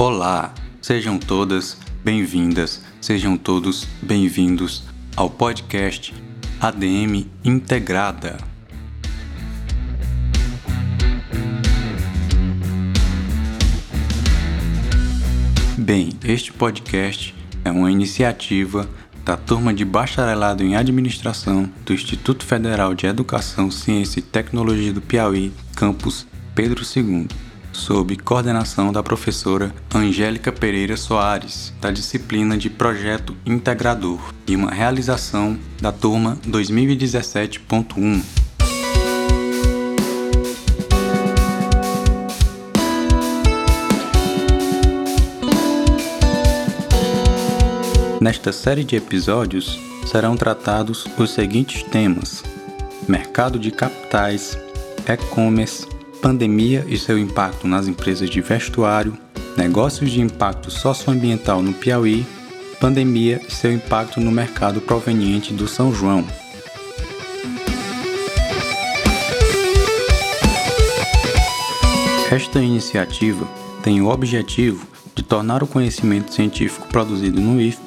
Olá, sejam todas bem-vindas, sejam todos bem-vindos ao podcast ADM Integrada. Bem, este podcast é uma iniciativa da turma de bacharelado em administração do Instituto Federal de Educação, Ciência e Tecnologia do Piauí, campus Pedro II sob coordenação da professora Angélica Pereira Soares, da disciplina de Projeto Integrador, e uma realização da turma 2017.1. Nesta série de episódios serão tratados os seguintes temas: mercado de capitais, e-commerce, pandemia e seu impacto nas empresas de vestuário, negócios de impacto socioambiental no Piauí, pandemia e seu impacto no mercado proveniente do São João. Esta iniciativa tem o objetivo de tornar o conhecimento científico produzido no IF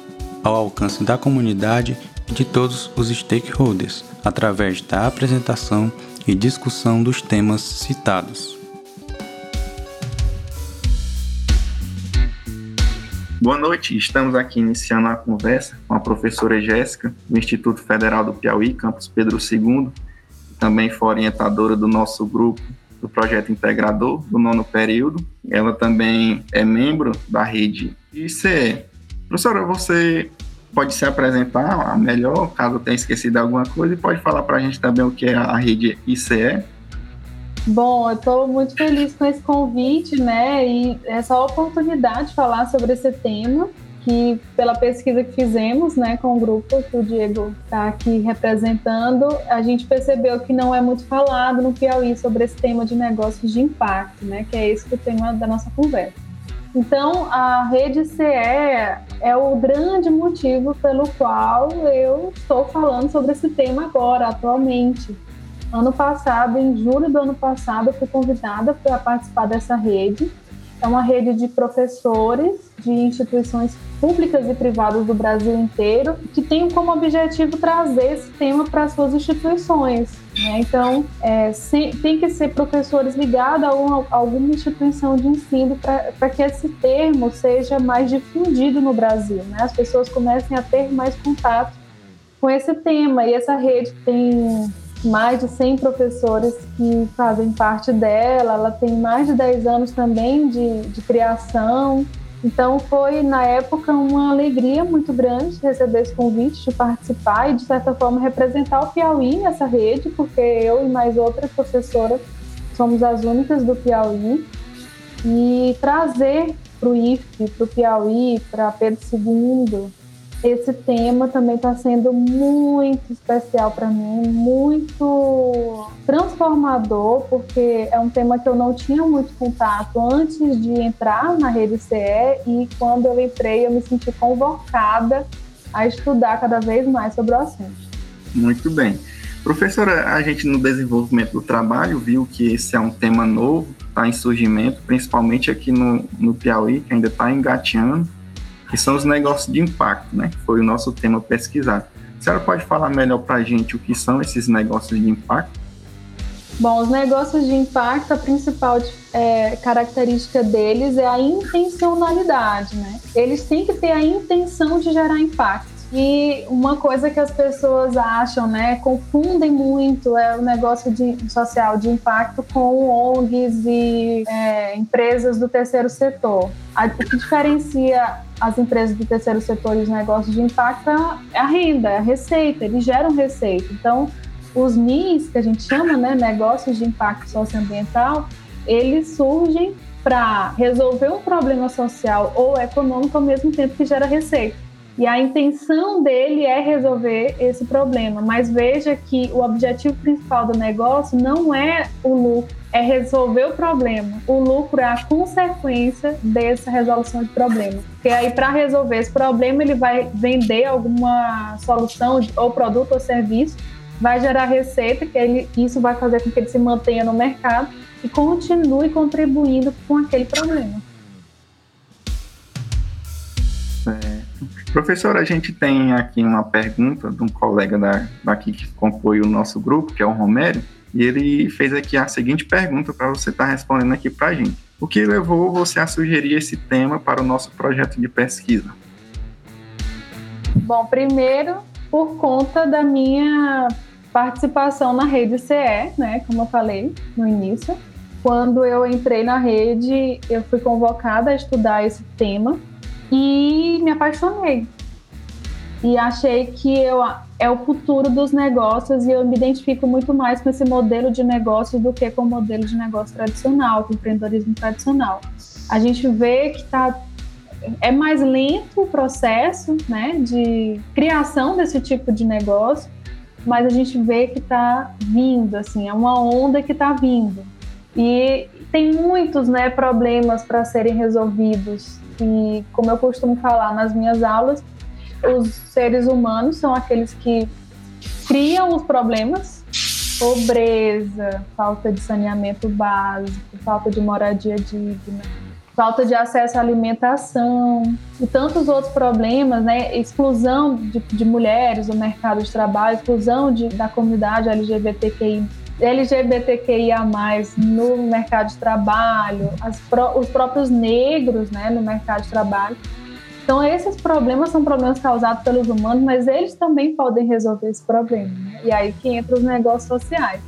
ao alcance da comunidade e de todos os stakeholders, através da apresentação e discussão dos temas citados. Boa noite, estamos aqui iniciando a conversa com a professora Jéssica, do Instituto Federal do Piauí, campus Pedro II, também foi orientadora do nosso grupo do projeto integrador do nono período. Ela também é membro da rede ICE. Professora, você pode se apresentar melhor, caso tenha esquecido alguma coisa, e pode falar para a gente também o que é a rede ICE. Bom, eu estou muito feliz com esse convite, né, e essa oportunidade de falar sobre esse tema, que pela pesquisa que fizemos, né, com o grupo que o Diego está aqui representando, a gente percebeu que não é muito falado no Piauí sobre esse tema de negócios de impacto, né, que é esse o tema da nossa conversa. Então, a rede CE é o grande motivo pelo qual eu estou falando sobre esse tema agora, atualmente. Ano passado, em julho do ano passado, eu fui convidada para participar dessa rede. É uma rede de professores de instituições públicas e privadas do Brasil inteiro, que tem como objetivo trazer esse tema para as suas instituições. Né? Então, é, se, tem que ser professores ligados a, a alguma instituição de ensino para que esse termo seja mais difundido no Brasil, né? as pessoas comecem a ter mais contato com esse tema. E essa rede tem mais de 100 professores que fazem parte dela, ela tem mais de 10 anos também de, de criação. Então foi na época uma alegria muito grande receber esse convite de participar e de certa forma representar o Piauí nessa rede, porque eu e mais outra professora somos as únicas do Piauí. E trazer para o IFE, para o Piauí, para Pedro II, esse tema também está sendo muito especial para mim, muito transformador, porque é um tema que eu não tinha muito contato antes de entrar na rede CE e quando eu entrei eu me senti convocada a estudar cada vez mais sobre o assunto. Muito bem. Professora, a gente no desenvolvimento do trabalho viu que esse é um tema novo, está em surgimento, principalmente aqui no, no Piauí, que ainda está engateando que são os negócios de impacto, né? Que foi o nosso tema pesquisado. A senhora pode falar melhor para a gente o que são esses negócios de impacto? Bom, os negócios de impacto, a principal é, característica deles é a intencionalidade, né? Eles têm que ter a intenção de gerar impacto. E uma coisa que as pessoas acham, né, confundem muito é o negócio de, social de impacto com ONGs e é, empresas do terceiro setor. o que diferencia as empresas do terceiro setor e os negócios de impacto é a renda, é a receita, eles geram receita. Então, os NIS, que a gente chama, né, negócios de impacto socioambiental, eles surgem para resolver um problema social ou econômico ao mesmo tempo que gera receita. E a intenção dele é resolver esse problema, mas veja que o objetivo principal do negócio não é o lucro, é resolver o problema. O lucro é a consequência dessa resolução de problema. Porque aí, para resolver esse problema, ele vai vender alguma solução, ou produto ou serviço, vai gerar receita, que ele, isso vai fazer com que ele se mantenha no mercado e continue contribuindo com aquele problema. Professor, a gente tem aqui uma pergunta de um colega da, daqui que compõe o nosso grupo, que é o Romério, e ele fez aqui a seguinte pergunta para você estar tá respondendo aqui para a gente. O que levou você a sugerir esse tema para o nosso projeto de pesquisa? Bom, primeiro, por conta da minha participação na rede CE, né, como eu falei no início. Quando eu entrei na rede, eu fui convocada a estudar esse tema e me apaixonei. E achei que eu, é o futuro dos negócios e eu me identifico muito mais com esse modelo de negócio do que com o modelo de negócio tradicional, com o empreendedorismo tradicional. A gente vê que está é mais lento o processo né, de criação desse tipo de negócio, mas a gente vê que está vindo, assim, é uma onda que está vindo. E tem muitos né, problemas para serem resolvidos. E, como eu costumo falar nas minhas aulas, os seres humanos são aqueles que criam os problemas pobreza, falta de saneamento básico, falta de moradia digna, falta de acesso à alimentação e tantos outros problemas, né? Exclusão de, de mulheres do mercado de trabalho, exclusão de, da comunidade LGBTQI, LGBTQIA+, no mercado de trabalho, as, os próprios negros, né, no mercado de trabalho. Então, esses problemas são problemas causados pelos humanos, mas eles também podem resolver esse problema. Né? E aí que entra os negócios sociais.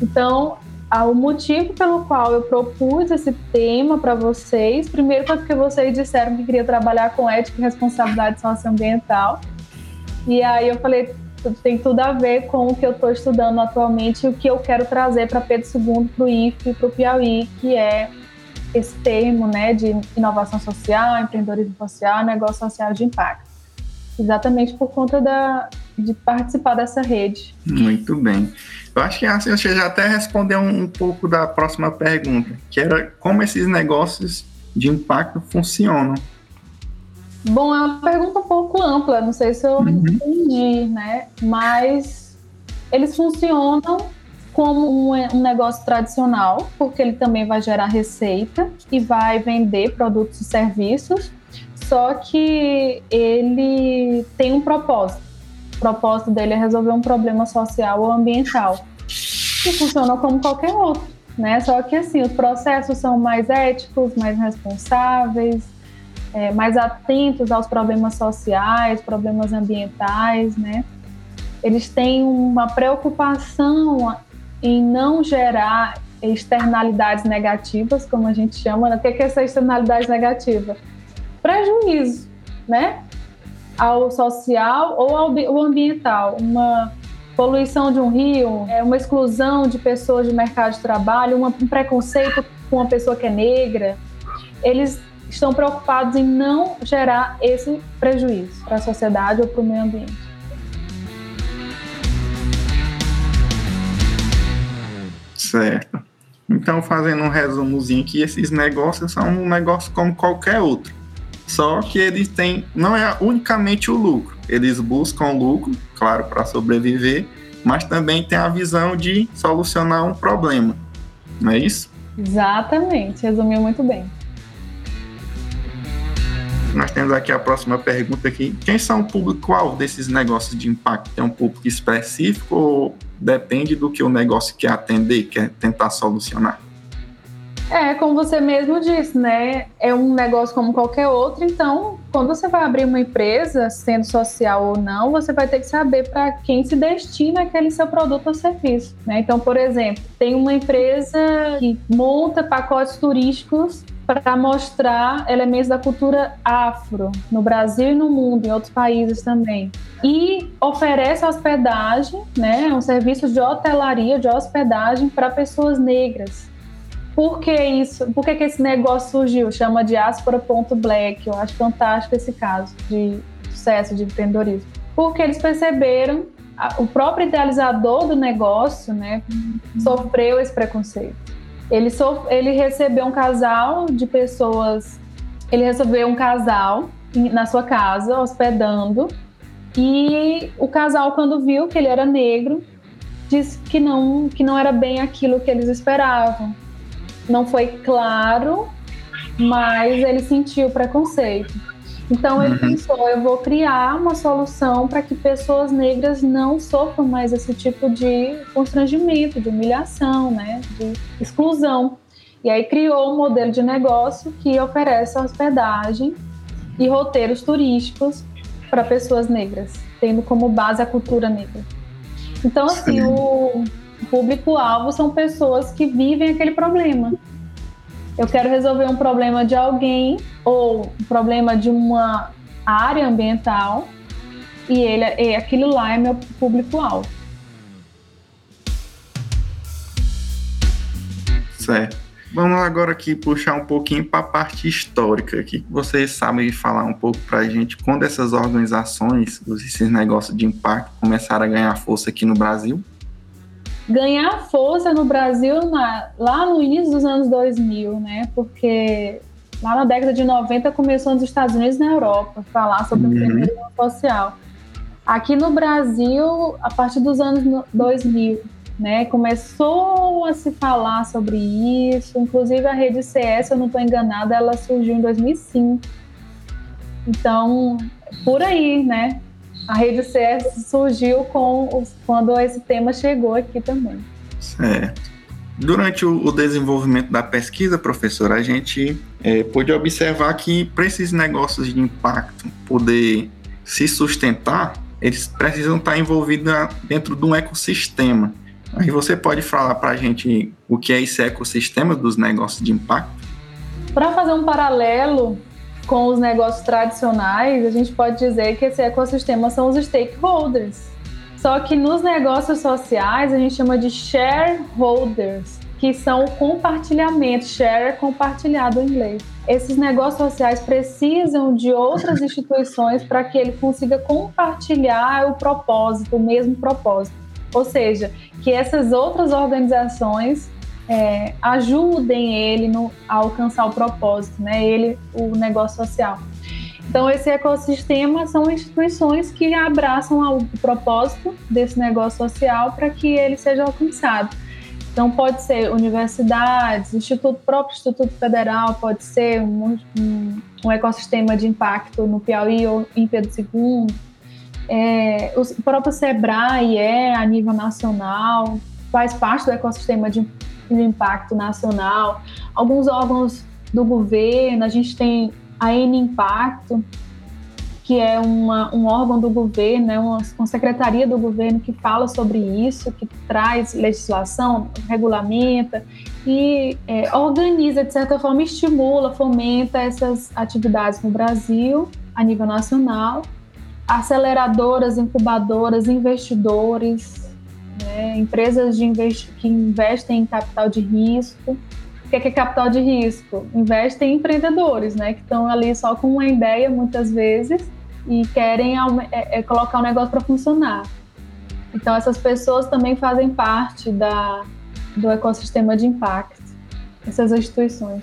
Então, o motivo pelo qual eu propus esse tema para vocês, primeiro porque vocês disseram que queria trabalhar com ética e responsabilidade socioambiental. E aí eu falei, tem tudo a ver com o que eu estou estudando atualmente e o que eu quero trazer para Pedro II, para o IFE para o Piauí, que é esse termo né, de inovação social, empreendedorismo social, negócio social de impacto. Exatamente por conta da, de participar dessa rede. Muito bem. Eu acho que assim, você já até respondeu um, um pouco da próxima pergunta, que era como esses negócios de impacto funcionam. Bom, é uma pergunta um pouco ampla, não sei se eu uhum. entendi, né? Mas eles funcionam como um, negócio tradicional, porque ele também vai gerar receita e vai vender produtos e serviços, só que ele tem um propósito. O propósito dele é resolver um problema social ou ambiental. E funciona como qualquer outro, né? Só que assim, os processos são mais éticos, mais responsáveis, é, mais atentos aos problemas sociais, problemas ambientais, né? Eles têm uma preocupação em não gerar externalidades negativas, como a gente chama. O que é essa externalidade negativa? Prejuízo, né? Ao social ou ao ambiental. Uma poluição de um rio, é uma exclusão de pessoas de mercado de trabalho, um preconceito com uma pessoa que é negra. Eles estão preocupados em não gerar esse prejuízo para a sociedade ou para o meio ambiente. Certo. Então, fazendo um resumozinho aqui, esses negócios são um negócio como qualquer outro. Só que eles têm, não é unicamente o lucro. Eles buscam lucro, claro, para sobreviver, mas também tem a visão de solucionar um problema. Não é isso? Exatamente, resumiu muito bem. Nós temos aqui a próxima pergunta aqui. Quem são o público-alvo desses negócios de impacto? Tem um público específico ou depende do que o negócio quer atender, quer tentar solucionar? É, como você mesmo disse, né? É um negócio como qualquer outro, então, quando você vai abrir uma empresa, sendo social ou não, você vai ter que saber para quem se destina aquele seu produto ou serviço. Né? Então, por exemplo, tem uma empresa que monta pacotes turísticos para mostrar elementos da cultura afro no Brasil e no mundo, em outros países também. E oferece hospedagem, né, um serviço de hotelaria, de hospedagem para pessoas negras. Por que isso? Por que, que esse negócio surgiu? Chama diáspora.black. Eu acho fantástico esse caso de sucesso de empreendedorismo. Porque eles perceberam, o próprio idealizador do negócio, né, sofreu esse preconceito. Ele, so, ele recebeu um casal de pessoas. Ele recebeu um casal na sua casa, hospedando. E o casal, quando viu que ele era negro, disse que não, que não era bem aquilo que eles esperavam. Não foi claro, mas ele sentiu preconceito. Então ele uhum. pensou, eu vou criar uma solução para que pessoas negras não sofram mais esse tipo de constrangimento, de humilhação, né, de exclusão. E aí criou um modelo de negócio que oferece hospedagem e roteiros turísticos para pessoas negras, tendo como base a cultura negra. Então, assim, o público-alvo são pessoas que vivem aquele problema. Eu quero resolver um problema de alguém ou um problema de uma área ambiental e ele, e aquilo lá é meu público-alvo. Certo. Vamos agora aqui puxar um pouquinho para a parte histórica aqui. Vocês sabem falar um pouco para a gente quando essas organizações, esses negócios de impacto começaram a ganhar força aqui no Brasil? Ganhar força no Brasil na, lá no início dos anos 2000, né? Porque lá na década de 90 começou nos Estados Unidos e na Europa falar sobre uhum. o empreendedorismo social. Aqui no Brasil, a partir dos anos 2000, né? Começou a se falar sobre isso, inclusive a rede CS, se eu não estou enganada, ela surgiu em 2005. Então, por aí, né? A rede CS surgiu com quando esse tema chegou aqui também. Certo. Durante o, desenvolvimento da pesquisa, professor, a gente é, pôde observar que para esses negócios de impacto poder se sustentar, eles precisam estar envolvidos dentro de um ecossistema. Aí você pode falar para a gente o que é esse ecossistema dos negócios de impacto? Para fazer um paralelo com os negócios tradicionais, a gente pode dizer que esse ecossistema são os stakeholders. Só que nos negócios sociais a gente chama de shareholders, que são compartilhamento. Share é compartilhado em inglês. Esses negócios sociais precisam de outras instituições para que ele consiga compartilhar o propósito, o mesmo propósito. Ou seja, que essas outras organizações é, ajudem ele no, a alcançar o propósito, né? Ele, o negócio social. Então, esse ecossistema são instituições que abraçam o propósito desse negócio social para que ele seja alcançado. Então, pode ser universidades, instituto, próprio Instituto Federal, pode ser um, um, um ecossistema de impacto no Piauí ou em Pedro II, é, o próprio SEBRAE é a nível nacional, faz parte do ecossistema de, de impacto nacional. Alguns órgãos do governo, a gente tem a N Impacto, que é uma, um órgão do governo, né, uma, uma secretaria do governo que fala sobre isso, que traz legislação, regulamenta e é, organiza, de certa forma, estimula, fomenta essas atividades no Brasil, a nível nacional aceleradoras, incubadoras, investidores, né, empresas de que investem em capital de risco. O que é, que é capital de risco? Investem em empreendedores, né, que estão ali só com uma ideia muitas vezes e querem é, é, colocar o negócio para funcionar. Então essas pessoas também fazem parte da, do ecossistema de impacto, essas instituições.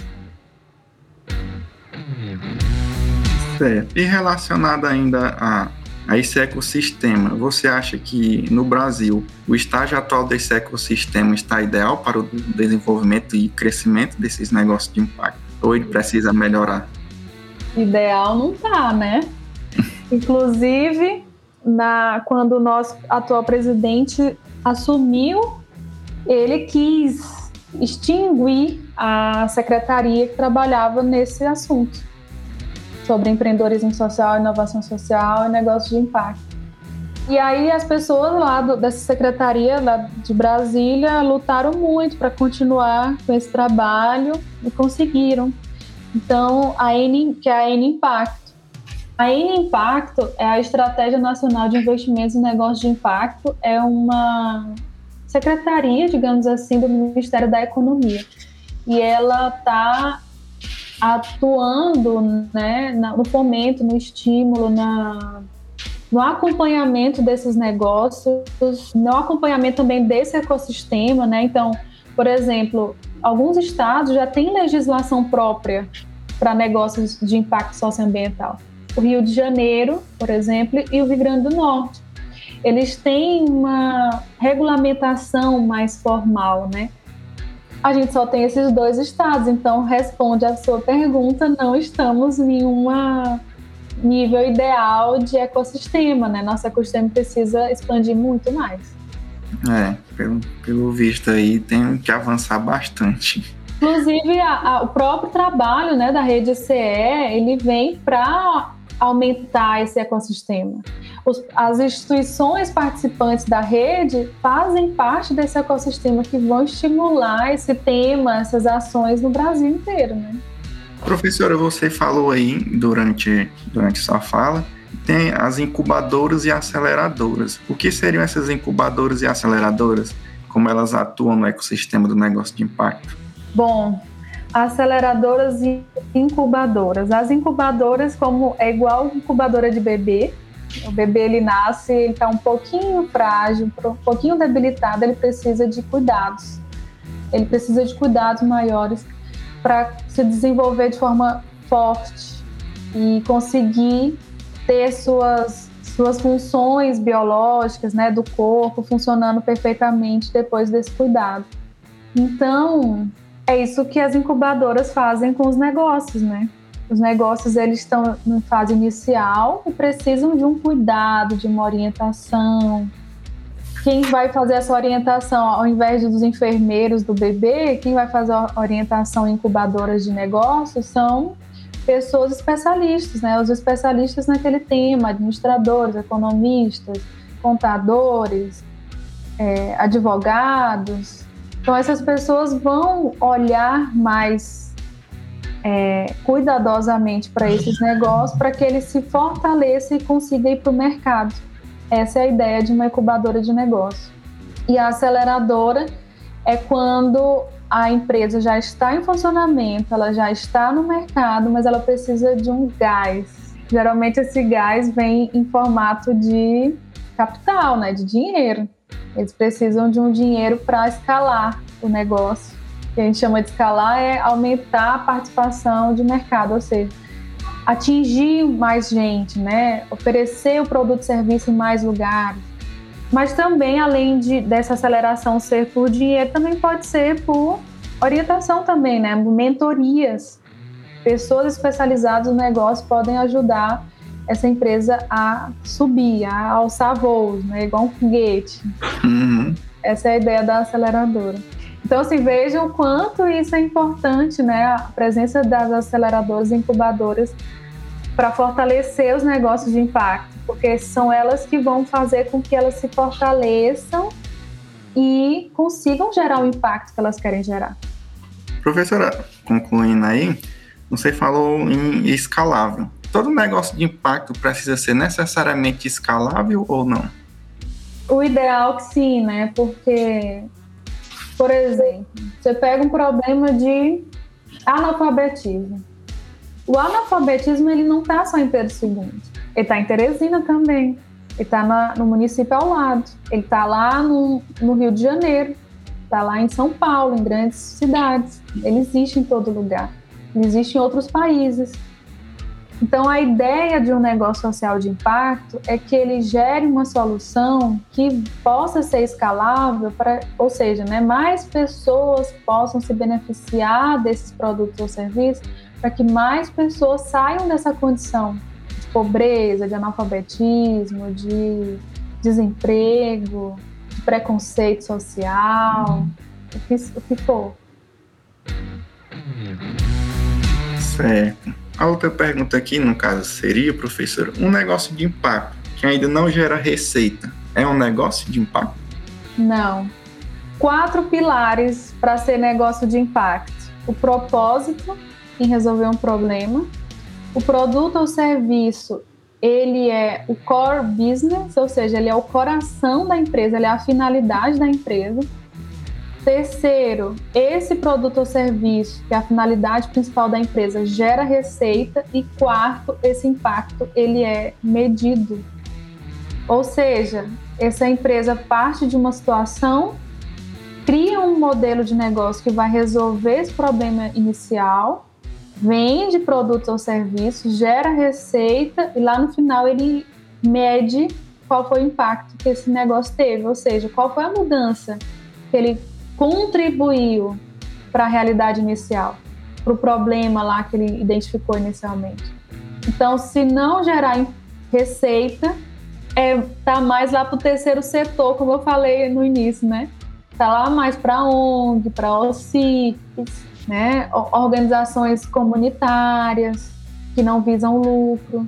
Certo. E relacionado ainda a, a esse ecossistema, você acha que no Brasil o estágio atual desse ecossistema está ideal para o desenvolvimento e crescimento desses negócios de impacto? Ou ele precisa melhorar? Ideal não tá, né? Inclusive, na, quando o nosso atual presidente assumiu, ele quis extinguir a secretaria que trabalhava nesse assunto sobre empreendedorismo social, inovação social e negócios de impacto. E aí as pessoas lá do, dessa secretaria lá de Brasília lutaram muito para continuar com esse trabalho e conseguiram. Então, a N, que é a N Impacto. A N Impacto é a Estratégia Nacional de Investimentos em Negócios de Impacto, é uma secretaria, digamos assim, do Ministério da Economia. E ela está atuando né, no fomento, no estímulo, na, no acompanhamento desses negócios, no acompanhamento também desse ecossistema, né? Então, por exemplo, alguns estados já têm legislação própria para negócios de impacto socioambiental. O Rio de Janeiro, por exemplo, e o Rio Grande do Norte. Eles têm uma regulamentação mais formal, né? A gente só tem esses dois estados, então responde a sua pergunta, não estamos em uma nível ideal de ecossistema, né? Nosso ecossistema precisa expandir muito mais. É, pelo, pelo visto aí, tem que avançar bastante. Inclusive, a, a, o próprio trabalho né, da rede CE, ele vem para aumentar esse ecossistema. Os, as instituições participantes da rede fazem parte desse ecossistema que vão estimular esse tema, essas ações no Brasil inteiro, né? Professora, você falou aí durante, durante sua fala, tem as incubadoras e aceleradoras. O que seriam essas incubadoras e aceleradoras? Como elas atuam no ecossistema do negócio de impacto? Bom, aceleradoras e incubadoras. As incubadoras, como é igual incubadora de bebê, o bebê ele nasce, ele está um pouquinho frágil, um pouquinho debilitado, ele precisa de cuidados. Ele precisa de cuidados maiores para se desenvolver de forma forte e conseguir ter suas suas funções biológicas, né, do corpo funcionando perfeitamente depois desse cuidado. Então, é isso que as incubadoras fazem com os negócios, né? Os negócios eles estão na fase inicial e precisam de um cuidado, de uma orientação. Quem vai fazer essa orientação, ao invés dos enfermeiros do bebê, quem vai fazer a orientação incubadoras de negócios são pessoas especialistas, né? Os especialistas naquele tema, administradores, economistas, contadores, é, advogados, então, essas pessoas vão olhar mais é, cuidadosamente para esses negócios para que ele se fortaleça e consiga ir para o mercado. Essa é a ideia de uma incubadora de negócio. E a aceleradora é quando a empresa já está em funcionamento, ela já está no mercado, mas ela precisa de um gás. Geralmente esse gás vem em formato de capital, né, de dinheiro. Eles precisam de um dinheiro para escalar o negócio. O que a gente chama de escalar é aumentar a participação de mercado, ou seja, atingir mais gente, né? oferecer o produto e serviço em mais lugares. Mas também, além de, dessa aceleração ser por dinheiro, também pode ser por orientação também, né? mentorias. Pessoas especializadas no negócio podem ajudar essa empresa a subir, a alçar voos, né? igual um foguete. Uhum. Essa é a ideia da aceleradora. Então, assim, vejam o quanto isso é importante, né? A presença das aceleradoras e incubadoras para fortalecer os negócios de impacto, porque são elas que vão fazer com que elas se fortaleçam e consigam gerar o impacto que elas querem gerar. Professora, concluindo aí, você falou em escalável todo negócio de impacto precisa ser necessariamente escalável ou não? O ideal que sim, né? Porque, por exemplo, você pega um problema de analfabetismo. O analfabetismo ele não está só em Pedro II, ele está em Teresina também. Ele está no município ao lado. Ele está lá no, no Rio de Janeiro. Está lá em São Paulo, em grandes cidades. Ele existe em todo lugar. Ele existe em outros países. Então, a ideia de um negócio social de impacto é que ele gere uma solução que possa ser escalável, para, ou seja, né, mais pessoas possam se beneficiar desses produtos ou serviços, para que mais pessoas saiam dessa condição de pobreza, de analfabetismo, de desemprego, de preconceito social, o que, o que for. Certo. A outra pergunta aqui, no caso, seria, professor, um negócio de impacto que ainda não gera receita, é um negócio de impacto? Não. Quatro pilares para ser negócio de impacto: o propósito em resolver um problema, o produto ou serviço ele é o core business, ou seja, ele é o coração da empresa, ele é a finalidade da empresa. Terceiro, esse produto ou serviço, que é a finalidade principal da empresa, gera receita. E quarto, esse impacto ele é medido. Ou seja, essa empresa parte de uma situação, cria um modelo de negócio que vai resolver esse problema inicial, vende produtos ou serviços, gera receita e lá no final ele mede qual foi o impacto que esse negócio teve, ou seja, qual foi a mudança que ele contribuiu para a realidade inicial, para o problema lá que ele identificou inicialmente. Então, se não gerar receita, é, tá mais lá para o terceiro setor, como eu falei no início, né? Tá lá mais para ONG, para OCIPs, né? Organizações comunitárias que não visam lucro,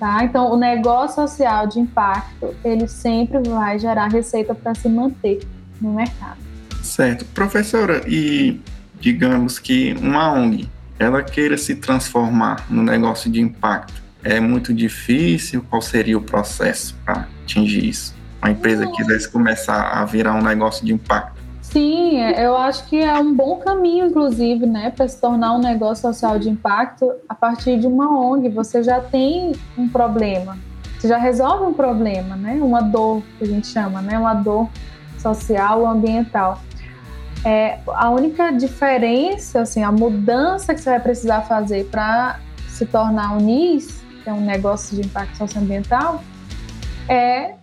tá? Então, o negócio social de impacto, ele sempre vai gerar receita para se manter no mercado. Certo. Professora, e digamos que uma ONG, ela queira se transformar no negócio de impacto, é muito difícil? Qual seria o processo para atingir isso? Uma empresa Não. quisesse começar a virar um negócio de impacto? Sim, é, eu acho que é um bom caminho, inclusive, né, para se tornar um negócio social de impacto a partir de uma ONG. Você já tem um problema, você já resolve um problema, né, uma dor que a gente chama, né, uma dor social ou ambiental. É, a única diferença, assim, a mudança que você vai precisar fazer para se tornar um NIS, que é um negócio de impacto socioambiental, é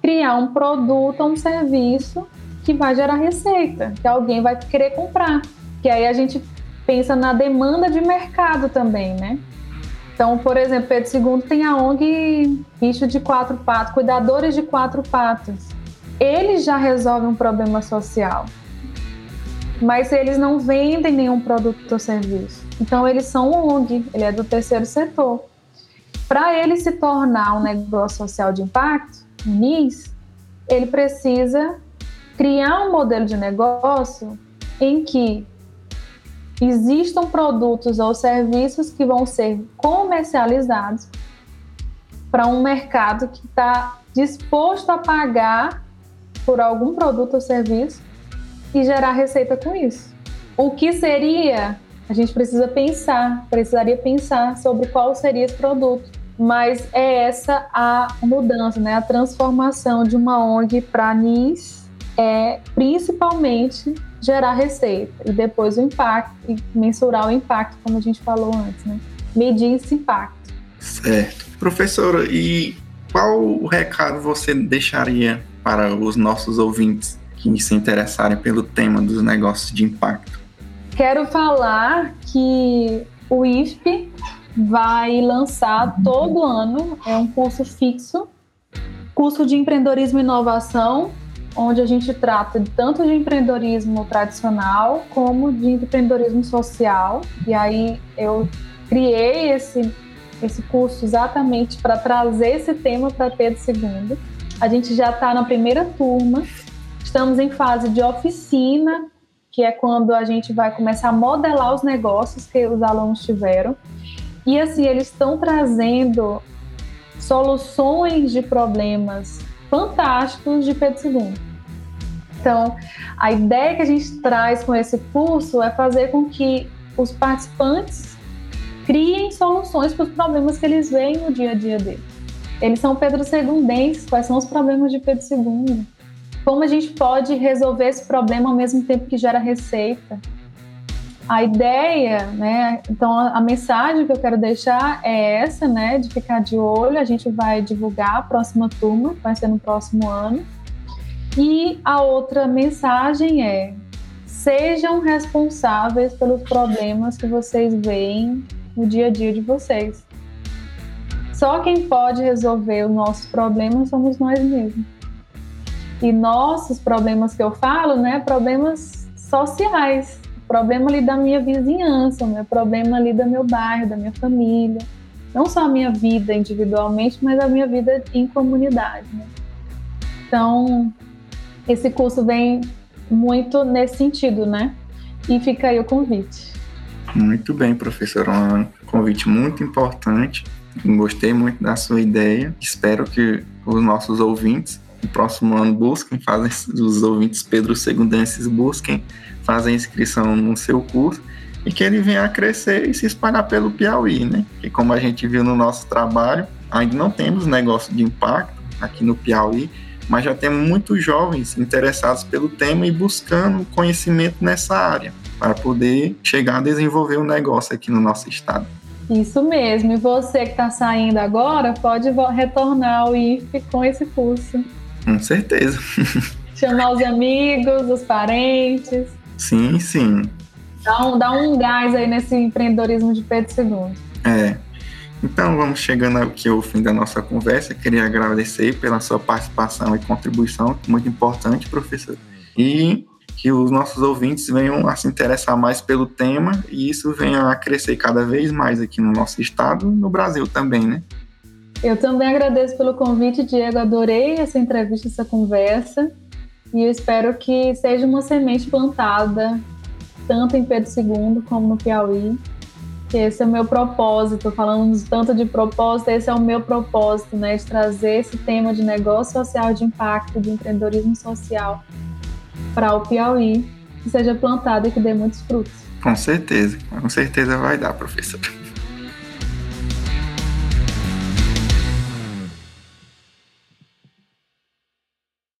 criar um produto ou um serviço que vai gerar receita, que alguém vai querer comprar. Que aí a gente pensa na demanda de mercado também, né? Então, por exemplo, Pedro II tem a ONG Bicho de Quatro Patas, Cuidadores de Quatro Patas. Eles já resolvem um problema social, mas eles não vendem nenhum produto ou serviço. Então, eles são ONG, ele é do terceiro setor. Para ele se tornar um negócio social de impacto, NIS, ele precisa criar um modelo de negócio em que existam produtos ou serviços que vão ser comercializados para um mercado que está disposto a pagar por algum produto ou serviço e gerar receita com isso. O que seria? A gente precisa pensar, precisaria pensar sobre qual seria esse produto. Mas é essa a mudança, né? a transformação de uma ONG para NIS é principalmente gerar receita e depois o impacto e mensurar o impacto, como a gente falou antes, né? Medir esse impacto. Certo. Professora, e qual o recado você deixaria para os nossos ouvintes que se interessarem pelo tema dos negócios de impacto? Quero falar que o IFP vai lançar todo ano, é um curso fixo, curso de empreendedorismo e inovação, onde a gente trata tanto de empreendedorismo tradicional como de empreendedorismo social. E aí eu criei esse, esse curso exatamente para trazer esse tema para Pedro II. A gente já está na primeira turma, estamos em fase de oficina, que é quando a gente vai começar a modelar os negócios que os alunos tiveram. E assim, eles estão trazendo soluções de problemas fantásticos de Pedro II. Então, a ideia que a gente traz com esse curso é fazer com que os participantes criem soluções para os problemas que eles veem no dia a dia deles. Eles são Pedro II, quais são os problemas de Pedro II? Como a gente pode resolver esse problema ao mesmo tempo que gera receita? A ideia, né? Então, a, mensagem que eu quero deixar é essa, né? De ficar de olho. A gente vai divulgar a próxima turma, vai ser no próximo ano. E a outra mensagem é: sejam responsáveis pelos problemas que vocês veem no dia a dia de vocês. Só quem pode resolver os nossos problemas somos nós mesmos. E nossos problemas que eu falo, né, problemas sociais, problema ali da minha vizinhança, meu problema ali do meu bairro, da minha família. Não só a minha vida individualmente, mas a minha vida em comunidade. Né? Então, esse curso vem muito nesse sentido, né? E fica aí o convite. Muito bem, professora. Um convite muito importante. Gostei muito da sua ideia. Espero que os nossos ouvintes no próximo ano busquem, fazem os ouvintes Pedro Segundenses busquem fazer inscrição no seu curso e que ele venha a crescer e se espalhar pelo Piauí, né? Que como a gente viu no nosso trabalho, ainda não temos negócio de impacto aqui no Piauí, mas já temos muitos jovens interessados pelo tema e buscando conhecimento nessa área para poder chegar a desenvolver um negócio aqui no nosso estado. Isso mesmo. E você que está saindo agora pode retornar ao IFE com esse curso. Com certeza. Chamar os amigos, os parentes. Sim, sim. Dá um, dá um gás aí nesse empreendedorismo de Pedro II. É. Então, vamos chegando aqui ao fim da nossa conversa. Queria agradecer pela sua participação e contribuição, muito importante, professor. E que os nossos ouvintes venham a se interessar mais pelo tema e isso venha a crescer cada vez mais aqui no nosso estado, no Brasil também, né? Eu também agradeço pelo convite, Diego. Adorei essa entrevista, essa conversa. E eu espero que seja uma semente plantada, tanto em Pedro II como no Piauí. Que esse é o meu propósito. Falando tanto de propósito, esse é o meu propósito, né? De trazer esse tema de negócio social de impacto, de empreendedorismo social para o Piauí, que seja plantado e que dê muitos frutos. Com certeza, com certeza vai dar, professor.